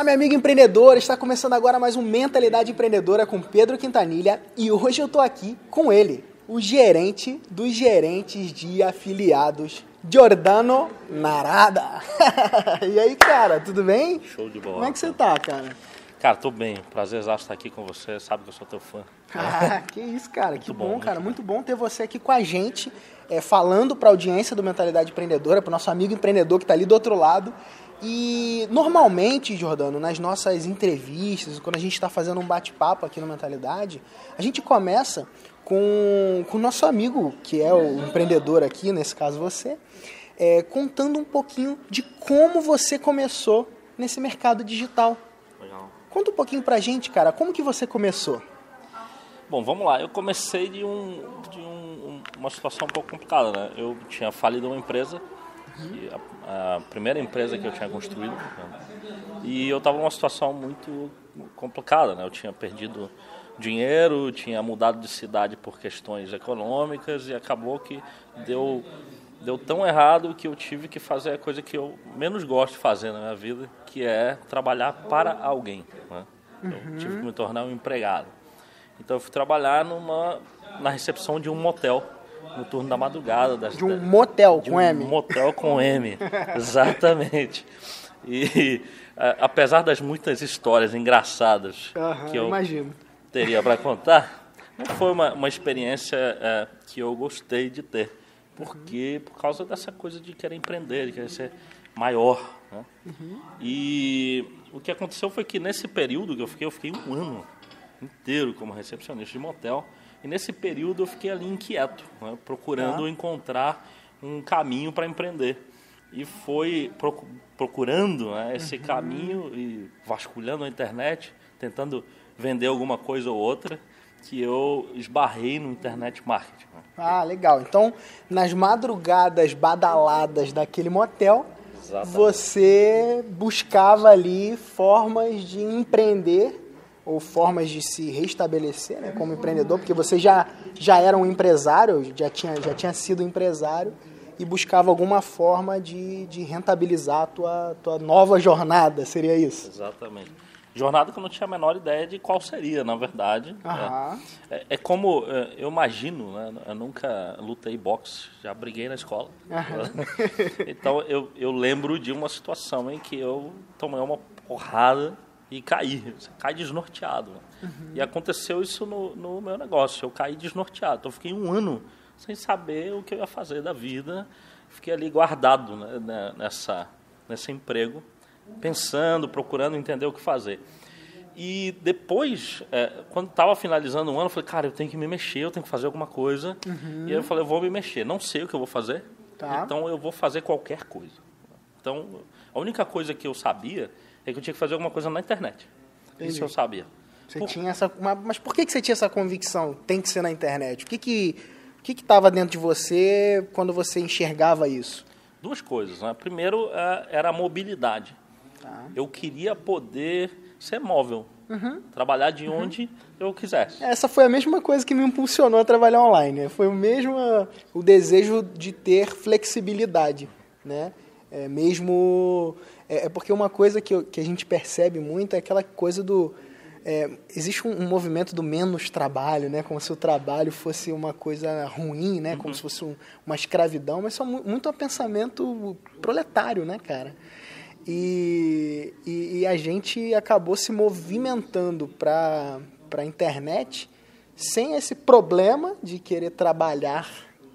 Olá, meu amigo empreendedor! Está começando agora mais um Mentalidade Empreendedora com Pedro Quintanilha e hoje eu estou aqui com ele, o gerente dos gerentes de afiliados, Giordano Narada. e aí, cara, tudo bem? Show de bola. Como é que você tá, cara? Cara, tô bem. Prazer estar aqui com você. Sabe que eu sou teu fã. Ah, que isso, cara. que bom, bom, cara. muito Muito bom ter você aqui com a gente, é, falando para a audiência do Mentalidade Empreendedora, para o nosso amigo empreendedor que está ali do outro lado. E normalmente, Jordano, nas nossas entrevistas, quando a gente está fazendo um bate-papo aqui no Mentalidade, a gente começa com, o nosso amigo, que é o empreendedor aqui, nesse caso você, é, contando um pouquinho de como você começou nesse mercado digital. Legal. Conta um pouquinho pra gente, cara, como que você começou? Bom, vamos lá. Eu comecei de, um, de um- uma situação um pouco complicada, né? Eu tinha falido uma empresa, que a, a primeira empresa que eu tinha construído, né? e eu estava numa situação muito complicada, né? Eu tinha perdido dinheiro, tinha mudado de cidade por questões econômicas e acabou que deu deu tão errado que eu tive que fazer a coisa que eu menos gosto de fazer na minha vida, que é trabalhar para alguém. Né? Eu tive que me tornar um empregado. Então eu fui trabalhar numa, na recepção de um motel no turno da madrugada. Das, De um motel de com um M. motel com M, exatamente. E a- apesar das muitas histórias engraçadas que eu imagino. teria para contar, não foi uma, uma experiência é, que eu gostei de ter. Porque, por causa dessa coisa de querer empreender, de querer ser maior. Né? E o que aconteceu foi que nesse período que eu fiquei, eu fiquei um ano inteiro como recepcionista de motel. E nesse período eu fiquei ali inquieto, né? procurando Tá. encontrar um caminho para empreender. E foi procu- procurando né, esse caminho e vasculhando a internet, tentando vender alguma coisa ou outra, que eu esbarrei no internet marketing. né? Ah, legal. Então, nas madrugadas badaladas daquele motel, Exatamente. você buscava ali formas de empreender ou formas de se restabelecer né, como empreendedor, porque você já, já era um empresário, já tinha, já tinha sido empresário e buscava alguma forma de, de rentabilizar a tua, tua nova jornada, seria isso? Exatamente. Jornada que eu não tinha a menor ideia de qual seria, na verdade. Aham. É, é como é, eu imagino, né? Eu nunca lutei boxe, já briguei na escola. então eu, eu lembro de uma situação em que eu tomei uma porrada e caí. Você cai desnorteado. né? E aconteceu isso no, no meu negócio. Eu caí desnorteado. Então eu fiquei um ano sem saber o que eu ia fazer da vida. Fiquei ali guardado né, né, nessa, nesse emprego, pensando, procurando entender o que fazer. E depois, é, quando estava finalizando o ano, eu falei, cara, eu tenho que me mexer, eu tenho que fazer alguma coisa. E aí eu falei, eu vou me mexer. Não sei o que eu vou fazer, Tá. então eu vou fazer qualquer coisa. Então, a única coisa que eu sabia é que eu tinha que fazer alguma coisa na internet. Entendi. Isso eu sabia. Você Por- tinha essa, mas, por que, que você tinha essa convicção? Tem que ser na internet. O que que o que estava dentro de você quando você enxergava isso? Duas coisas. Né? Primeiro, é, era a mobilidade. Tá. Eu queria poder ser móvel, Uhum. trabalhar de onde eu quisesse. Essa foi a mesma coisa que me impulsionou a trabalhar online. né? Foi o mesmo o desejo de ter flexibilidade, né? É mesmo é, é porque uma coisa que, eu- que a gente percebe muito é aquela coisa do é, existe um, um movimento do menos trabalho, né? Como se o trabalho fosse uma coisa ruim, né? Como se fosse um- uma escravidão, mas isso é mu- muito um pensamento proletário, né, cara? E, e, e a gente acabou se movimentando para a internet sem esse problema de querer trabalhar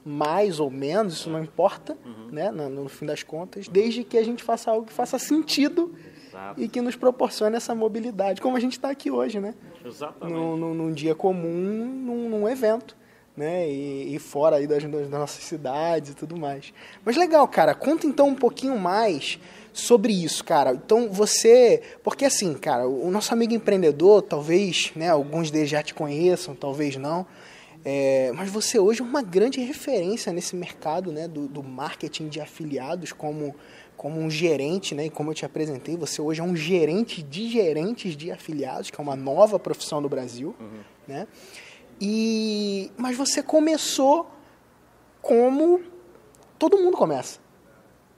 mais ou menos, isso não importa, né, no, no fim das contas, desde que a gente faça algo que faça sentido Exato. e que nos proporcione essa mobilidade, como a gente está aqui hoje, né? Exatamente. Num, num, num dia comum, num, num evento, né? E, e fora aí das, das nossas cidades e tudo mais. Mas legal, cara, conta então um pouquinho mais sobre isso, cara. Então você, porque assim, cara, o, o nosso amigo empreendedor, talvez, né, alguns deles já te conheçam, talvez não. É, mas você hoje é uma grande referência nesse mercado né, do, do marketing de afiliados como, como um gerente, né? E como eu te apresentei, você hoje é um gerente de gerentes de afiliados, que é uma nova profissão no Brasil, né? E mas você começou como todo mundo começa,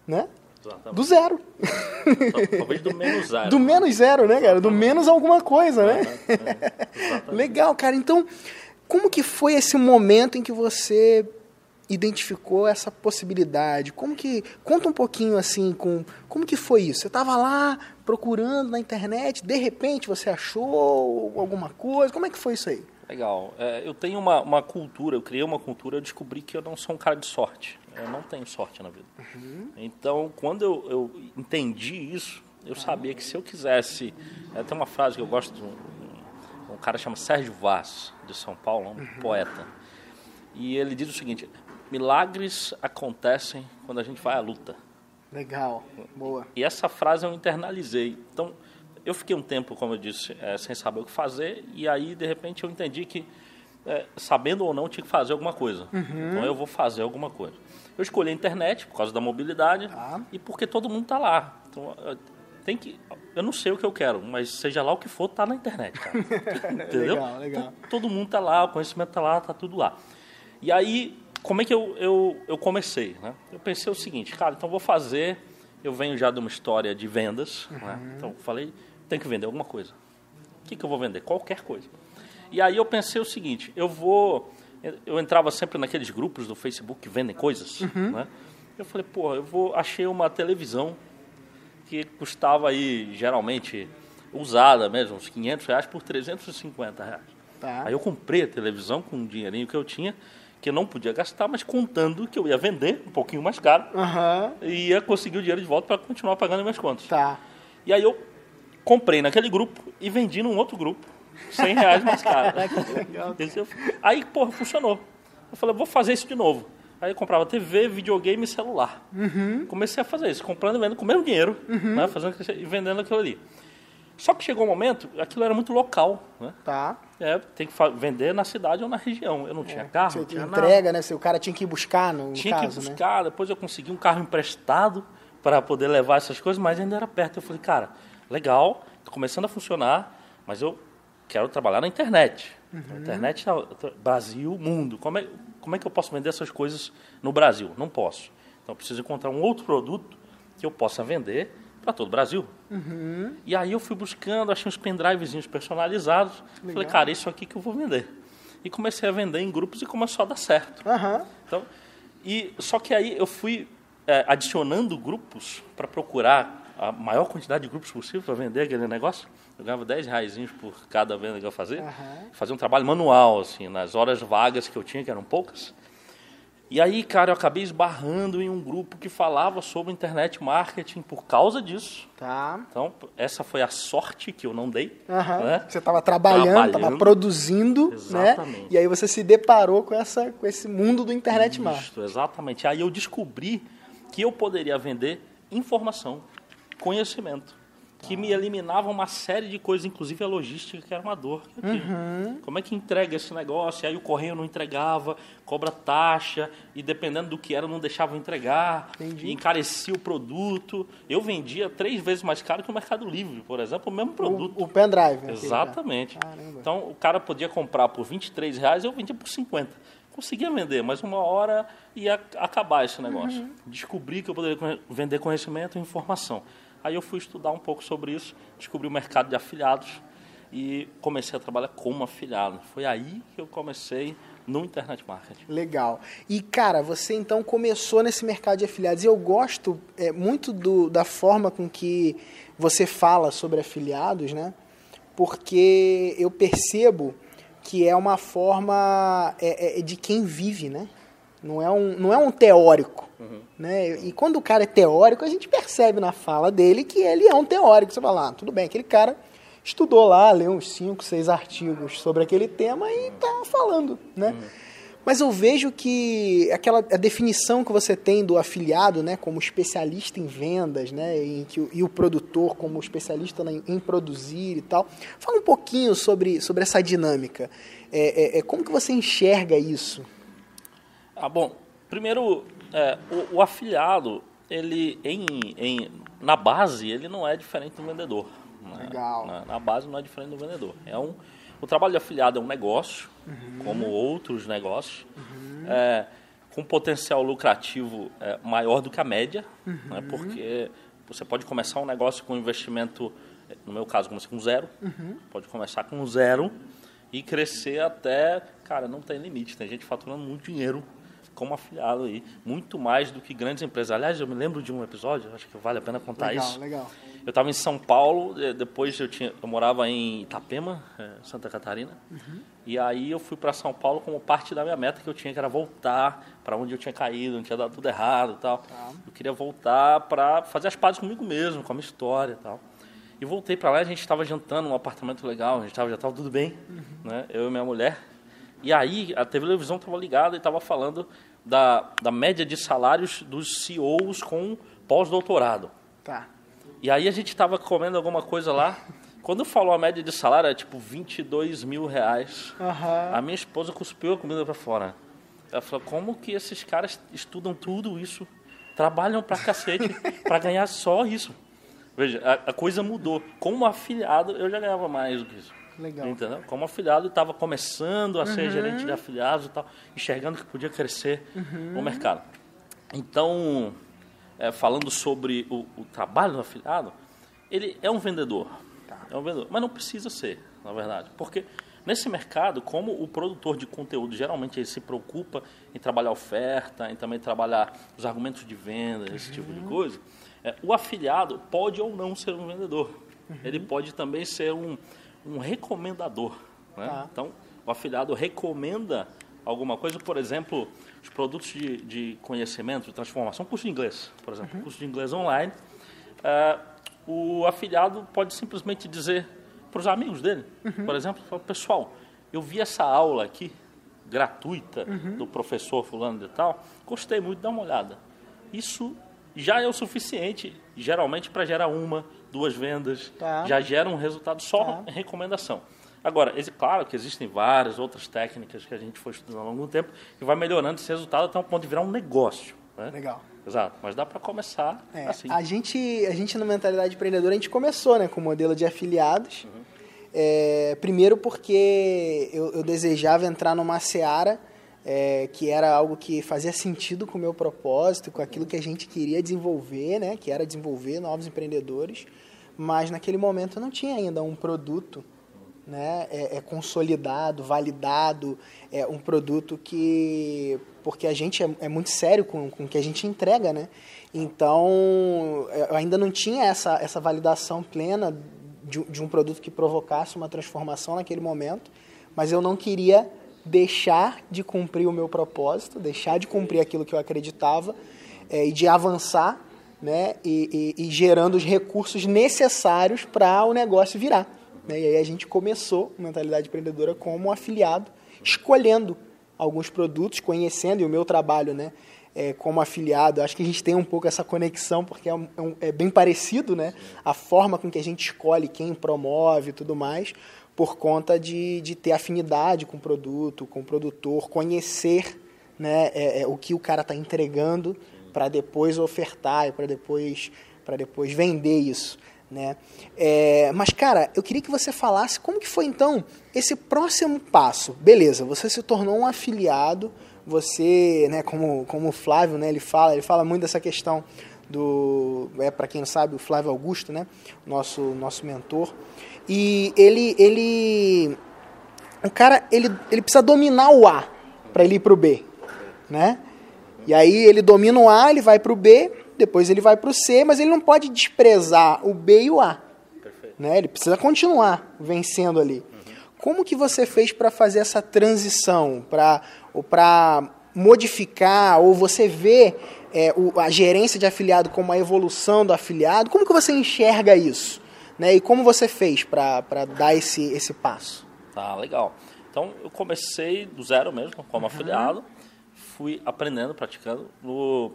né? Exatamente. Do zero. Talvez do menos zero. Do menos zero, né, cara? Do menos alguma coisa, né? É, Legal, cara. Então, como que foi esse momento em que você identificou essa possibilidade? Como que conta um pouquinho assim com como que foi isso? Você estava lá procurando na internet, de repente você achou alguma coisa? Como é que foi isso aí? Legal. É, eu tenho uma, uma cultura, eu criei uma cultura, eu descobri que eu não sou um cara de sorte. Eu não tenho sorte na vida. Uhum. Então, quando eu, eu, entendi isso, eu sabia que se eu quisesse. É, tem uma frase que eu gosto de um, cara chama Sérgio Vaz, de São Paulo, um uhum. poeta. E ele diz o seguinte: milagres acontecem quando a gente vai à luta. Legal, boa. E essa frase eu internalizei. Então, eu fiquei um tempo, como eu disse, é, sem saber o que fazer, e aí, de repente, eu entendi que, é, sabendo ou não, tinha que fazer alguma coisa. Uhum. Então, eu vou fazer alguma coisa. Eu escolhi a internet por causa da mobilidade ah. e porque todo mundo está lá. Então, tem que, eu não sei o que eu quero, mas seja lá o que for, está na internet, cara. Entendeu? legal, legal. Todo mundo está lá, o conhecimento está lá, está tudo lá. E aí, como é que eu, eu, eu comecei? Né? Eu pensei o seguinte, cara, então vou fazer. Eu venho já de uma história de vendas, uhum. né? então falei, tem que vender alguma coisa. O que, que eu vou vender? Qualquer coisa. E aí eu pensei o seguinte: eu vou. Eu entrava sempre naqueles grupos do Facebook que vendem coisas, uhum. né? Eu falei, pô, eu vou. Achei uma televisão que custava aí, geralmente, usada mesmo, uns 500 reais por 350 reais. Tá. Aí eu comprei a televisão com o dinheirinho que eu tinha, que eu não podia gastar, mas contando que eu ia vender um pouquinho mais caro uhum. e ia conseguir o dinheiro de volta para continuar pagando minhas contas. Tá. E aí eu comprei naquele grupo e vendi num outro grupo, 100 reais mais caro. aí, porra, funcionou. Eu falei, vou fazer isso de novo. Aí eu comprava TV, videogame e celular. Uhum. Comecei a fazer isso, comprando e vendendo com o mesmo dinheiro, uhum. né, fazendo e vendendo aquilo ali. Só que chegou um momento, aquilo era muito local, né? Tá. É, tem que vender na cidade ou na região. Eu não tinha é. carro, Você não tinha entrega, nada. né? Se o cara tinha que ir buscar, no, Tinha caso, que né? buscar, né? depois eu consegui um carro emprestado para poder levar essas coisas, mas ainda era perto. Eu falei, cara, legal, está começando a funcionar, mas eu quero trabalhar na internet. Uhum. internet, Brasil, mundo. Como é, como é que eu posso vender essas coisas no Brasil? Não posso. Então eu preciso encontrar um outro produto que eu possa vender para todo o Brasil. Uhum. E aí eu fui buscando, achei uns pendrivezinhos personalizados. Legal. Falei, cara, isso aqui que eu vou vender. E comecei a vender em grupos e começou a dar certo. Uhum. Então, e, só que aí eu fui é, adicionando grupos para procurar a maior quantidade de grupos possível para vender aquele negócio. Eu ganhava 10 reais por cada venda que eu fazia. Uhum. Fazia um trabalho manual, assim, nas horas vagas que eu tinha, que eram poucas. E aí, cara, eu acabei esbarrando em um grupo que falava sobre internet marketing por causa disso. Tá. Então, essa foi a sorte que eu não dei. Uhum. Né? Você estava trabalhando, estava produzindo, né? exatamente. né? E aí você se deparou com, essa, com esse mundo do internet Isso, marketing. Exatamente. Aí eu descobri que eu poderia vender informação conhecimento que me eliminava uma série de coisas, inclusive a logística, que era uma dor. Uhum. Como é que entrega esse negócio? E aí o correio não entregava, cobra taxa, e dependendo do que era, não deixava entregar, Entendi. encarecia o produto. Eu vendia três vezes mais caro que o Mercado Livre, por exemplo, o mesmo produto. O, o pendrive. Exatamente. Então o cara podia comprar por 23 reais, eu vendia por 50 conseguia vender, mas uma hora ia acabar esse negócio. Uhum. Descobri que eu poderia vender conhecimento e informação. Aí eu fui estudar um pouco sobre isso, descobri o mercado de afiliados e comecei a trabalhar como afiliado. Foi aí que eu comecei no internet marketing. Legal. E cara, você então começou nesse mercado de afiliados. E eu gosto é, muito do, da forma com que você fala sobre afiliados, né? Porque eu percebo que é uma forma é, é, de quem vive, né? Não é um, não é um teórico. Uhum. Né? E quando o cara é teórico, a gente percebe na fala dele que ele é um teórico. Você fala, ah, tudo bem, aquele cara estudou lá, leu uns 5, 6 artigos sobre aquele tema e está falando. Né? Uhum. Mas eu vejo que aquela a definição que você tem do afiliado, né, como especialista em vendas, né, em que, e o produtor como especialista em, em produzir e tal. Fala um pouquinho sobre, sobre essa dinâmica. É, é, é como que você enxerga isso? Ah, bom, primeiro, é, o, o, afiliado, ele em, em, na base, ele não é diferente do vendedor. Né? Legal. Na, na, base não é diferente do vendedor. É um, o trabalho de afiliado é um negócio, uhum. como outros negócios, uhum. é, com potencial lucrativo é, maior do que a média, uhum. né, porque você pode começar um negócio com investimento, no meu caso, comecei com zero, uhum. pode começar com zero e crescer até, cara, não tem limite, tem gente faturando muito dinheiro como afiliado aí, muito mais do que grandes empresas. Aliás, eu me lembro de um episódio, acho que vale a pena contar legal, isso. Legal. Eu estava em São Paulo, depois eu tinha, eu morava em Itapema, é, Santa Catarina, uhum. e aí eu fui para São Paulo como parte da minha meta que eu tinha, que era voltar para onde eu tinha caído, não tinha dado tudo errado, e tal. Tá. Eu queria voltar para fazer as pazes comigo mesmo, com a minha história, e tal. E voltei para lá, a gente estava jantando num apartamento legal, a gente tava, já estava tudo bem, uhum. né? Eu e minha mulher. E aí a televisão estava ligada e estava falando da, da média de salários dos CEOs com pós-doutorado. Tá. E aí a gente estava comendo alguma coisa lá. Quando falou a média de salário, era tipo 22 mil reais. Uhum. A minha esposa cuspiu a comida para fora. Ela falou, como que esses caras estudam tudo isso, trabalham pra cacete, para ganhar só isso? Veja, a, a, coisa mudou. Como afiliado, eu já ganhava mais do que isso. Legal. Entendeu? Como afiliado, estava começando a ser uhum. gerente de afiliados e tal, enxergando que podia crescer uhum. o mercado. Então, é, falando sobre o, o, trabalho do afiliado, ele é um vendedor. Tá. É um vendedor, mas não precisa ser, na verdade. Porque nesse mercado, como o produtor de conteúdo geralmente ele se preocupa em trabalhar oferta, em também trabalhar os argumentos de venda, esse uhum. tipo de coisa, é, o afiliado pode ou não ser um vendedor. Uhum. Ele pode também ser um, um recomendador. Né? Tá. Então, o afiliado recomenda alguma coisa, por exemplo, os produtos de, de conhecimento, de transformação, curso de inglês, por exemplo, uhum. curso de inglês online. Uh, o afiliado pode simplesmente dizer para os amigos dele, uhum. por exemplo, pessoal, eu vi essa aula aqui, gratuita, uhum. do professor fulano de tal, gostei muito, dá uma olhada. Isso já é o suficiente, geralmente, para gerar uma, duas vendas, tá. já gera um resultado só tá. em recomendação. Agora, claro que existem várias outras técnicas que a gente foi estudando ao longo do tempo e vai melhorando esse resultado até um ponto de virar um negócio. Né? Legal. Exato, mas dá para começar é, assim. A gente, a gente, na mentalidade empreendedora, a gente começou né, com o modelo de afiliados. Uhum. É, primeiro porque eu, eu, desejava entrar numa seara é, que era algo que fazia sentido com o meu propósito, com aquilo que a gente queria desenvolver, né, que era desenvolver novos empreendedores, mas naquele momento não tinha ainda um produto né, é, é, consolidado, validado, é um produto que porque a gente é, é, muito sério com, com o que a gente entrega, né? Então é, eu ainda não tinha essa, essa validação plena de, de um produto que provocasse uma transformação naquele momento, mas eu não queria deixar de cumprir o meu propósito, deixar de cumprir aquilo que eu acreditava é, e de avançar, né? E, e, e gerando os recursos necessários para o negócio virar. Né? E aí a gente começou mentalidade empreendedora como afiliado, escolhendo alguns produtos, conhecendo e o meu trabalho, né? É, como afiliado, acho que a gente tem um pouco essa conexão, porque é, um, é, é bem parecido, né? A forma com que a gente escolhe quem promove e tudo mais, por conta de, de ter afinidade com o produto, com o produtor, conhecer né, é, é o que o cara está entregando para depois ofertar e para depois, depois vender isso. Né? É, mas, cara, eu queria que você falasse como que foi, então, esse próximo passo. Beleza, você se tornou um afiliado, você, né, como, como o Flávio, né, ele fala, ele fala muito dessa questão do, é, para quem não sabe, o Flávio Augusto, né, nosso, nosso mentor, e ele, ele, o cara, ele, ele precisa dominar o A para ele ir para o B, né? E aí ele domina o A, ele vai para o B, depois ele vai para o C, mas ele não pode desprezar o B e o A. Perfeito. Né? Ele precisa continuar vencendo ali. Uhum. Como que você fez para fazer essa transição, para modificar, ou você vê é, o, a gerência de afiliado como a evolução do afiliado? Como que você enxerga isso? Né? E como você fez para dar esse, esse passo? Tá, legal. Então, eu comecei do zero mesmo, como uhum. afiliado. Fui aprendendo, praticando. No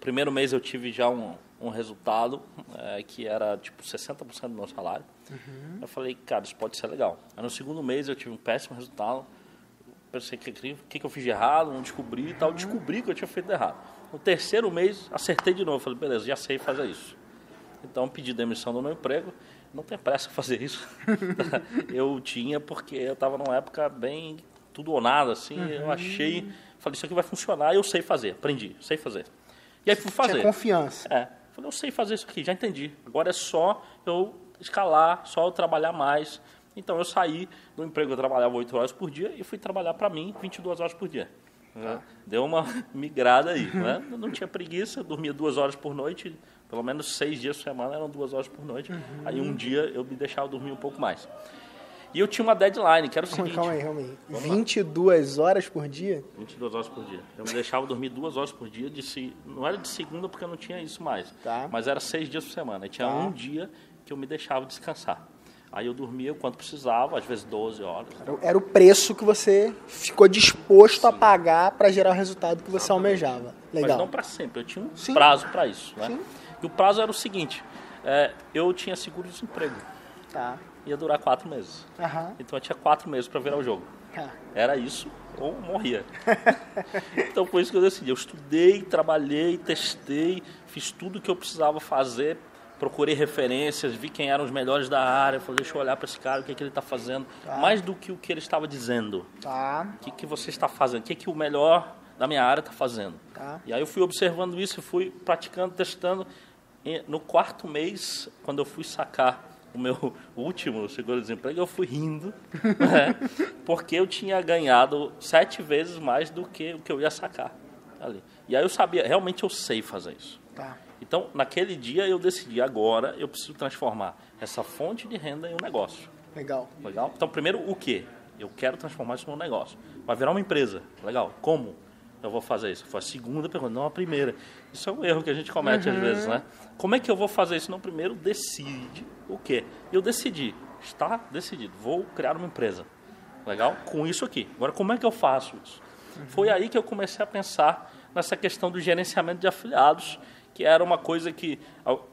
primeiro mês eu tive já um, um resultado é, que era tipo 60% do meu salário. Uhum. Eu falei, cara, isso pode ser legal. Aí no segundo mês eu tive um péssimo resultado. Pensei, o que, que, que eu fiz de errado? Não descobri e tal. Uhum. Descobri que eu tinha feito errado. No terceiro mês, acertei de novo. Falei, beleza, já sei fazer isso. Então, pedi demissão do meu emprego. Não tem pressa fazer isso. eu tinha porque eu estava numa época bem tudo ou nada, assim. Eu achei, falei, isso aqui vai funcionar, eu sei fazer, aprendi, sei fazer. E aí fui fazer. Tinha confiança. É. Falei, eu sei fazer isso aqui, já entendi. Agora é só eu escalar, só eu trabalhar mais. Então eu saí do emprego, eu trabalhava 8 horas por dia e fui trabalhar para mim 22 horas por dia. Né? Deu uma migrada aí. Né? Não tinha preguiça, dormia duas horas por noite, pelo menos seis dias por semana eram duas horas por noite. Aí um dia eu me deixava dormir um pouco mais. E eu tinha uma deadline, que era o seguinte. Calma aí, calma aí. Vamos lá. 22 horas por dia? 22 horas por dia. Eu me deixava dormir duas horas por dia. De se... Não era de segunda porque eu não tinha isso mais. Tá. Mas era seis dias por semana. E tinha Tá. um dia que eu me deixava descansar. Aí eu dormia o quanto precisava, às vezes 12 horas. Era o- Era o preço que você ficou disposto a pagar para gerar o resultado que você almejava. Mas Legal. não para sempre. Eu tinha um Sim. prazo para isso. Né? Sim. E o prazo era o seguinte: é, eu tinha seguro-desemprego. Tá. Ia durar quatro meses. Aham. Então eu tinha quatro meses para virar o jogo. Tá. Era isso ou morria. então foi isso que eu decidi. Eu estudei, trabalhei, testei, fiz tudo que eu precisava fazer, procurei referências, vi quem eram os melhores da área, falei, deixa eu olhar para esse cara, o que, é que ele está fazendo, mais do que o que ele estava dizendo. Tá. O que, que você está fazendo? O que, que o melhor da minha área está fazendo? Tá. E aí eu fui observando isso, e fui praticando, testando. E no quarto mês, quando eu fui sacar o meu último seguro-desemprego, eu fui rindo, né? porque eu tinha ganhado sete vezes mais do que o que eu ia sacar ali. E aí eu sabia, realmente eu sei fazer isso. Tá. Então, naquele dia eu decidi, agora eu preciso transformar essa fonte de renda em um negócio. Legal. Legal? Então, primeiro, o que? Eu quero transformar isso num negócio. Vai virar uma empresa. Legal. Como eu vou fazer isso? Foi a segunda pergunta, não a primeira. Isso é um erro que a gente comete às vezes, né? Como é que eu vou fazer isso? Não, primeiro, decide o quê? Eu decidi. Está decidido. Vou criar uma empresa. Legal? Com isso aqui. Agora, como é que eu faço isso? Foi aí que eu comecei a pensar nessa questão do gerenciamento de afiliados, que era uma coisa que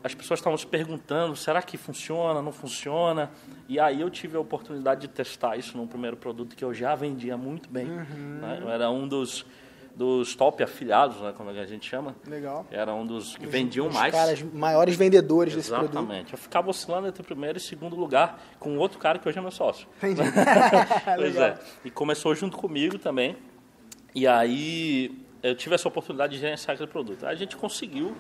as pessoas estavam se perguntando, será que funciona, não funciona? E aí eu tive a oportunidade de testar isso num primeiro produto que eu já vendia muito bem. né? Eu era um dos, dos top afiliados, né, como a gente chama. Legal. Era um dos que vendiam Os mais. caras maiores vendedores desse produto. Exatamente. Eu ficava oscilando entre primeiro e segundo lugar com outro cara que hoje é meu sócio. Entendi. Pois Legal. é. E começou junto comigo também. E aí eu tive essa oportunidade de gerenciar aquele produto. Aí a gente conseguiu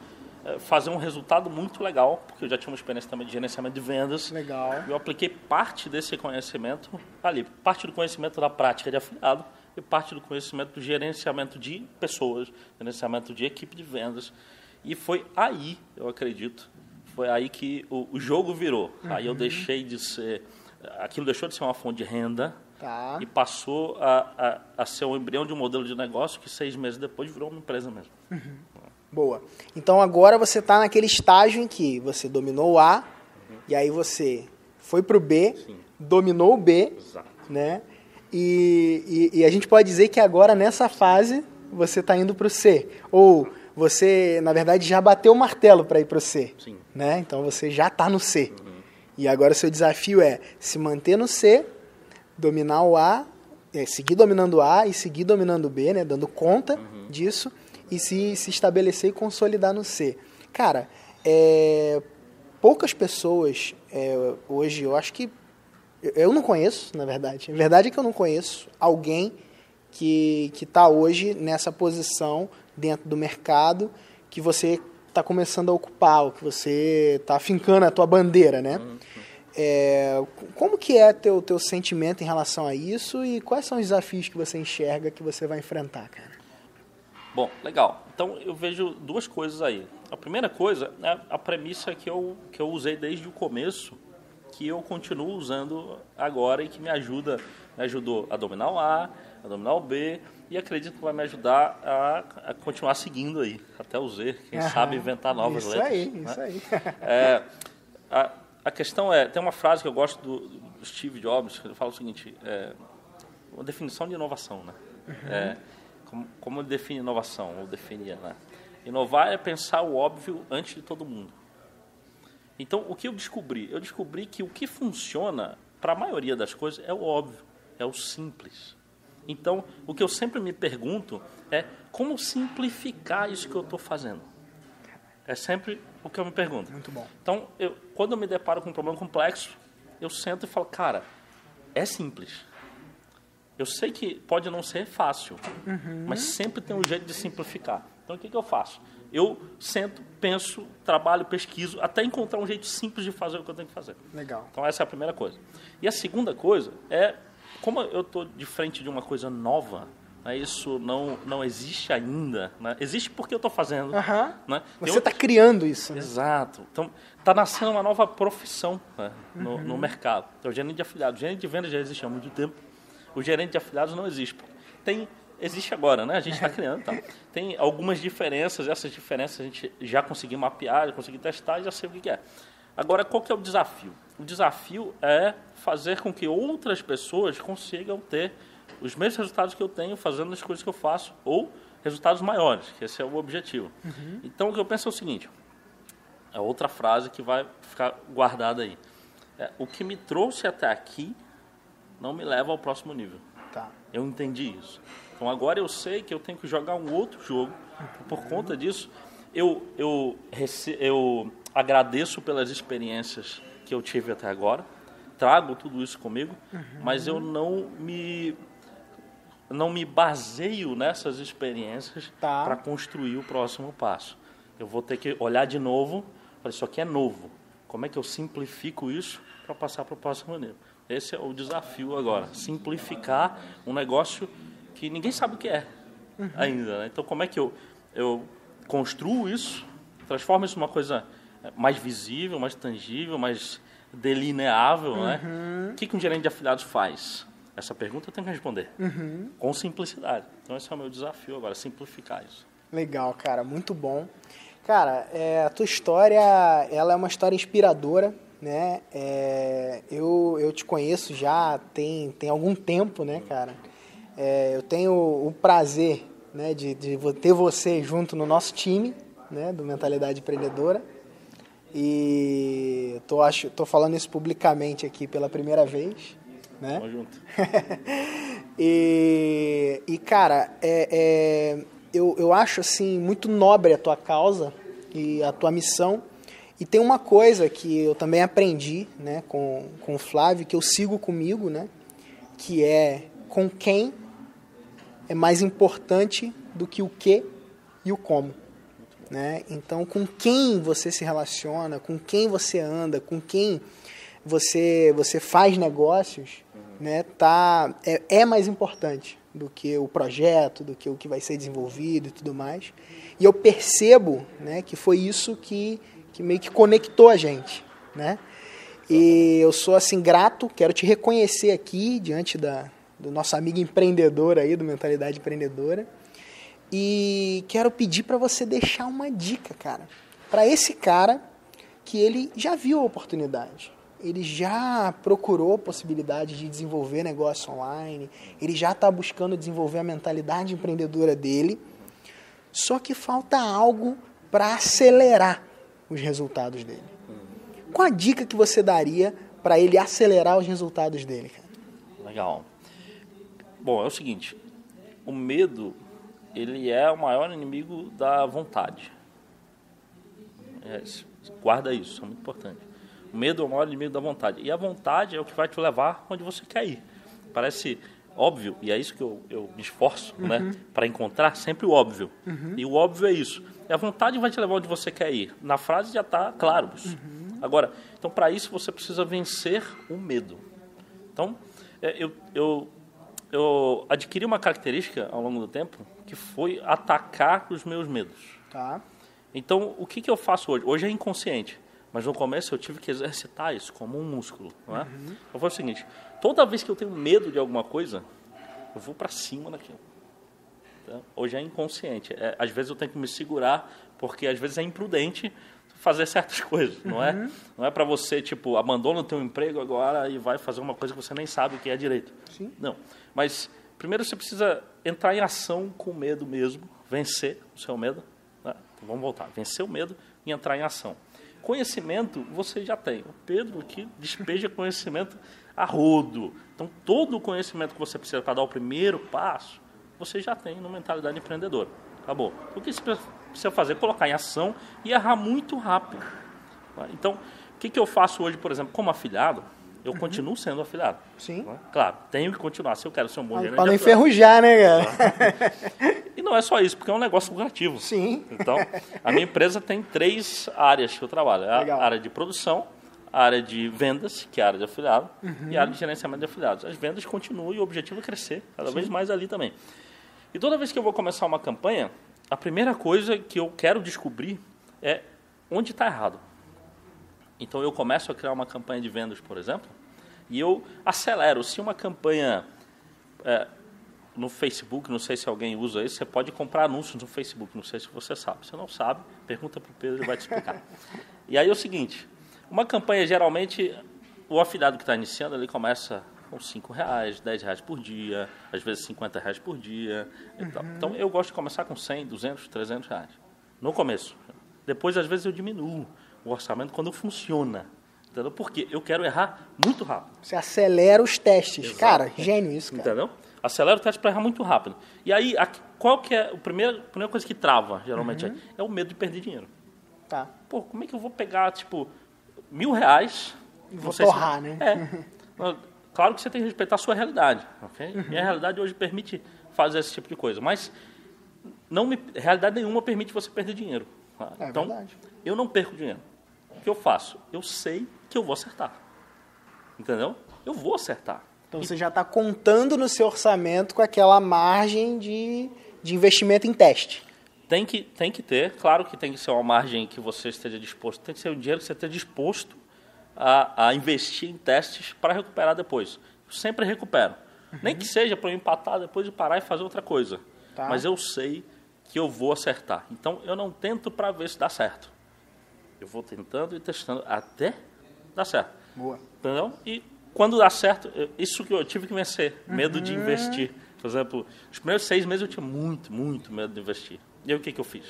fazer um resultado muito legal, porque eu já tinha uma experiência também de gerenciamento de vendas. Legal. Eu apliquei parte desse conhecimento ali, parte do conhecimento da prática de afiliado e parte do conhecimento do gerenciamento de pessoas, gerenciamento de equipe de vendas. E foi aí, eu acredito, foi aí que o, o jogo virou. Aí eu deixei de ser, aquilo deixou de ser uma fonte de renda Tá. e passou a, a, a ser o embrião de um modelo de negócio que seis meses depois virou uma empresa mesmo. Boa. Então agora você está naquele estágio em que você dominou o A, e aí você foi pro B, dominou o B, Exato. né? E, e, e a gente pode dizer que agora nessa fase você está indo pro C. Ou você, na verdade, já bateu o martelo para ir pro C. Sim. Né? Então você já está no C. E agora o seu desafio é se manter no C, dominar o A, é, seguir dominando o A e seguir dominando o B, né? Dando conta disso e se, se estabelecer e consolidar no C. Cara, é, poucas pessoas é, hoje, eu acho que eu- não conheço, na verdade. A verdade é que eu não conheço alguém que que está hoje nessa posição dentro do mercado que você está começando a ocupar, ou que você está fincando a tua bandeira, né? É, c- como que é teu teu sentimento em relação a isso e quais são os desafios que você enxerga que você vai enfrentar, cara? Bom, legal. Então eu vejo duas coisas aí. A primeira coisa é a premissa que eu, que eu usei desde o começo, que eu continuo usando agora e que me ajuda, me ajudou a dominar o A, a dominar o B e acredito que vai me ajudar a, a continuar seguindo aí, até o Z, quem Aham. sabe inventar novas isso letras. aí, né? isso aí. É, a, a questão é, tem uma frase que eu gosto do, do Steve Jobs, que ele fala o seguinte, é, uma definição de inovação, né? É, como, como ele define inovação, ou definia, né? Inovar é pensar o óbvio antes de todo mundo. Então, o que eu descobri? Eu descobri que o que funciona para a maioria das coisas é o óbvio, é o simples. Então, o que eu sempre me pergunto é como simplificar isso que eu estou fazendo. É sempre o que eu me pergunto. Muito bom. Então, eu, quando eu me deparo com um problema complexo, eu sento e falo, cara, é simples. Eu sei que pode não ser fácil, Uhum. mas sempre tem um jeito de simplificar. Então, o que, que eu faço? Eu sento, penso, trabalho, pesquiso, até encontrar um jeito simples de fazer o que eu tenho que fazer. Legal. Então, essa é a primeira coisa. E a segunda coisa é, como eu estou de frente de uma coisa nova, né, isso não, não existe ainda. Né? Existe porque eu estou fazendo. Aham. Né? Você está criando isso, né? Exato. Então, está nascendo uma nova profissão né, no, Uhum. no mercado. Então, o gerente de afiliados. O gerente de venda já existe há muito tempo. O gerente de afiliados não existe. Tem, existe agora, né? A gente está criando. Tá? Tem algumas diferenças. Essas diferenças a gente já conseguiu mapear, já conseguiu testar e já sei o que é. Agora, qual que é o desafio? O desafio é fazer com que outras pessoas consigam ter os mesmos resultados que eu tenho fazendo as coisas que eu faço ou resultados maiores, que esse é o objetivo. Então, o que eu penso é o seguinte: é outra frase que vai ficar guardada aí. É, o que me trouxe até aqui não me leva ao próximo nível. Tá. Eu entendi isso. Então agora eu sei que eu tenho que jogar um outro jogo. Por conta disso, eu, eu, eu agradeço pelas experiências que eu tive até agora, trago tudo isso comigo, mas eu não me não me baseio nessas experiências Tá. para construir o próximo passo. Eu vou ter que olhar de novo, falar, isso aqui é novo. Como é que eu simplifico isso para passar para o próximo nível? Esse é o desafio agora, simplificar um negócio que ninguém sabe o que é ainda. Né? Então, como é que eu, eu construo isso, transformo isso numa coisa mais visível, mais tangível, mais delineável? Né? O que, que um gerente de afiliados faz? Essa pergunta eu tenho que responder com simplicidade. Então, esse é o meu desafio agora, simplificar isso. Legal, cara, muito bom. Cara, é, a tua história, ela é uma história inspiradora, né? É, eu, eu te conheço já tem, tem algum tempo, né, cara? É, eu tenho o prazer né, de, de ter você junto no nosso time, né, do Mentalidade Empreendedora. E tô, acho, tô falando isso publicamente aqui pela primeira vez, né? Tamo junto. e, e, cara, é, é, eu, eu acho assim muito nobre a tua causa e a tua missão. E tem uma coisa que eu também aprendi né, com, com o Flávio, que eu sigo comigo, né, que é com quem é mais importante do que o que e o como. Né? Então, com quem você se relaciona, com quem você anda, com quem você, você faz negócios, né, tá, é, é mais importante do que o projeto, do que o que vai ser desenvolvido e tudo mais. E eu percebo né, que foi isso que, que meio que conectou a gente. Né? E eu sou assim grato, quero te reconhecer aqui diante da, do nosso amigo empreendedor aí, do Mentalidade Empreendedora. E quero pedir para você deixar uma dica, cara, para esse cara que ele já viu a oportunidade. Ele já procurou a possibilidade de desenvolver negócio online, ele já está buscando desenvolver a mentalidade empreendedora dele, só que falta algo para acelerar os resultados dele. Qual a dica que você daria para ele acelerar os resultados dele? Cara? Legal. Bom, é o seguinte, o medo, ele é o maior inimigo da vontade. É, guarda isso, é muito importante. O medo é o maior inimigo da vontade. E a vontade é o que vai te levar onde você quer ir. Parece óbvio, e é isso que eu, eu me esforço né, para encontrar sempre o óbvio. E o óbvio é isso. E a vontade vai te levar onde você quer ir. Na frase já está claro isso. Agora, então para isso você precisa vencer o medo. Então, é, eu, eu, eu adquiri uma característica ao longo do tempo que foi atacar os meus medos. Tá? Então, o que, que eu faço hoje? Hoje é inconsciente, mas no começo eu tive que exercitar isso como um músculo. Não é? Eu faço o seguinte: toda vez que eu tenho medo de alguma coisa, eu vou para cima daquilo. Tá? Hoje é inconsciente. É, às vezes eu tenho que me segurar, porque às vezes é imprudente fazer certas coisas, não é? Não é para você, tipo, abandona o teu emprego agora e vai fazer uma coisa que você nem sabe o que é direito. Sim. Não. Mas primeiro você precisa entrar em ação com medo mesmo, vencer o seu medo. né? Então, vamos voltar. Vencer o medo e entrar em ação. Conhecimento você já tem. O Pedro aqui despeja conhecimento a rodo. Então, todo o conhecimento que você precisa para dar o primeiro passo, você já tem no Mentalidade Empreendedora. Acabou. O que você precisa fazer? Colocar em ação e errar muito rápido. Então, o que, que eu faço hoje, por exemplo, como afiliado? eu continuo sendo afiliado. Sim. né? Claro, tenho que continuar se eu quero ser um bom gerente. Para não enferrujar, né, cara? E não é só isso, porque é um negócio lucrativo. Sim. Então, a minha empresa tem três áreas que eu trabalho. É Legal. A área de produção, a área de vendas, que é a área de afiliado, Uhum. e a área de gerenciamento de afiliados. As vendas continuam e o objetivo é crescer cada vez mais ali também. E toda vez que eu vou começar uma campanha, a primeira coisa que eu quero descobrir é onde está errado. Então eu começo a criar uma campanha de vendas, por exemplo, e eu acelero. Se uma campanha é, no Facebook, não sei se alguém usa isso, você pode comprar anúncios no Facebook, não sei se você sabe. Se não sabe, pergunta para o Pedro, ele vai te explicar. e aí é o seguinte, uma campanha geralmente, o afiliado que está iniciando, ele começa com 5 reais, 10 reais por dia, às vezes 50 reais por dia. tal. Então eu gosto de começar com 100, 200, 300 reais. No começo. Depois, às vezes, eu diminuo o orçamento quando funciona. Entendeu? Porque eu quero errar muito rápido. Você acelera os testes. Exato. Cara, gênio isso, cara. Entendeu? Acelera o teste para errar muito rápido. E aí, aqui- qual que é a primeira, a primeira coisa que trava, geralmente, Uhum. é, é o medo de perder dinheiro. Tá. Pô, como é que eu vou pegar, tipo, mil reais... E vou sei se- torrar, né? É. Claro que você tem que respeitar a sua realidade, ok? Uhum. Minha realidade hoje permite fazer esse tipo de coisa, mas não me, realidade nenhuma permite você perder dinheiro. tá? É então, verdade. eu não perco dinheiro. O que eu faço? Eu sei que eu vou acertar. Entendeu? Eu vou acertar. Então você já está contando no seu orçamento com aquela margem de, de investimento em teste. Tem que, tem que ter, claro que tem que ser uma margem que você esteja disposto, tem que ser um dinheiro que você esteja disposto a, a investir em testes para recuperar depois. Eu sempre recupero. Nem que seja para eu empatar depois de parar e fazer outra coisa. Tá. Mas eu sei que eu vou acertar. Então eu não tento para ver se dá certo. Eu vou tentando e testando até dar certo. Boa. Entendeu? E quando dá certo, isso que eu tive que vencer, medo de investir. Por exemplo, os primeiros seis meses eu tinha muito, muito medo de investir. E aí o que, que eu fiz?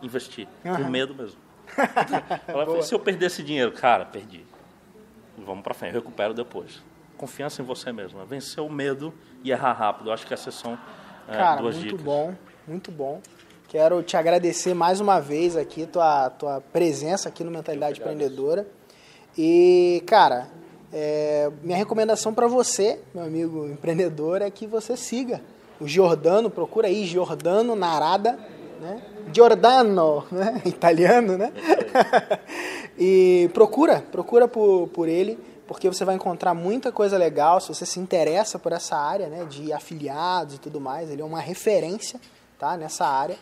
Investi. Com Aham. medo mesmo. Ela falou, se eu perder esse dinheiro, cara, perdi. Vamos pra frente, eu recupero depois. Confiança em você mesmo. é Vencer o medo e errar rápido. Eu acho que essas são é, Cara, duas muito dicas. bom, muito bom. Quero te agradecer mais uma vez aqui, tua, tua presença aqui no Mentalidade. Empreendedora. E, cara, é, minha recomendação para você, meu amigo empreendedor, é que você siga o Giordano, procura aí Giordano Narada, né? Giordano, né? Italiano, né? e procura, procura por, por ele, porque você vai encontrar muita coisa legal, se você se interessa por essa área, né, de afiliados e tudo mais, ele é uma referência, tá, nessa área.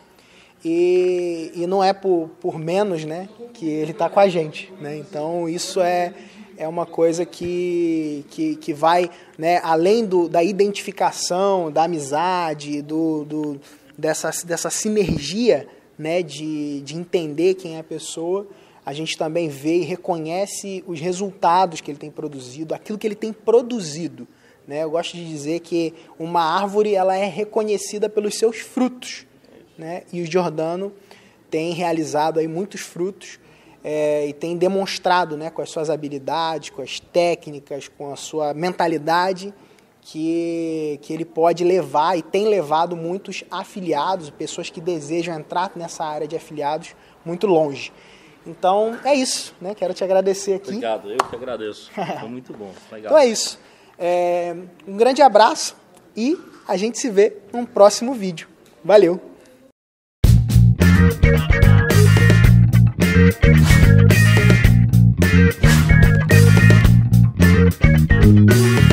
E, e não é por, por menos, né, que ele está com a gente, né? Então isso é é uma coisa que, que, que vai, né, além do, da identificação, da amizade, do, do, dessa, dessa sinergia, né, de, de entender quem é a pessoa, a gente também vê e reconhece os resultados que ele tem produzido, aquilo que ele tem produzido. Né? Eu gosto de dizer que uma árvore ela é reconhecida pelos seus frutos. Né? E o Giordano tem realizado aí muitos frutos é, e tem demonstrado né, com as suas habilidades, com as técnicas, com a sua mentalidade, que, que ele pode levar e tem levado muitos afiliados, pessoas que desejam entrar nessa área de afiliados muito longe. Então é isso, né? Quero te agradecer aqui. Obrigado, eu que agradeço. Foi muito bom. Legal. Então é isso. É, um grande abraço e a gente se vê num próximo vídeo. Valeu! Thank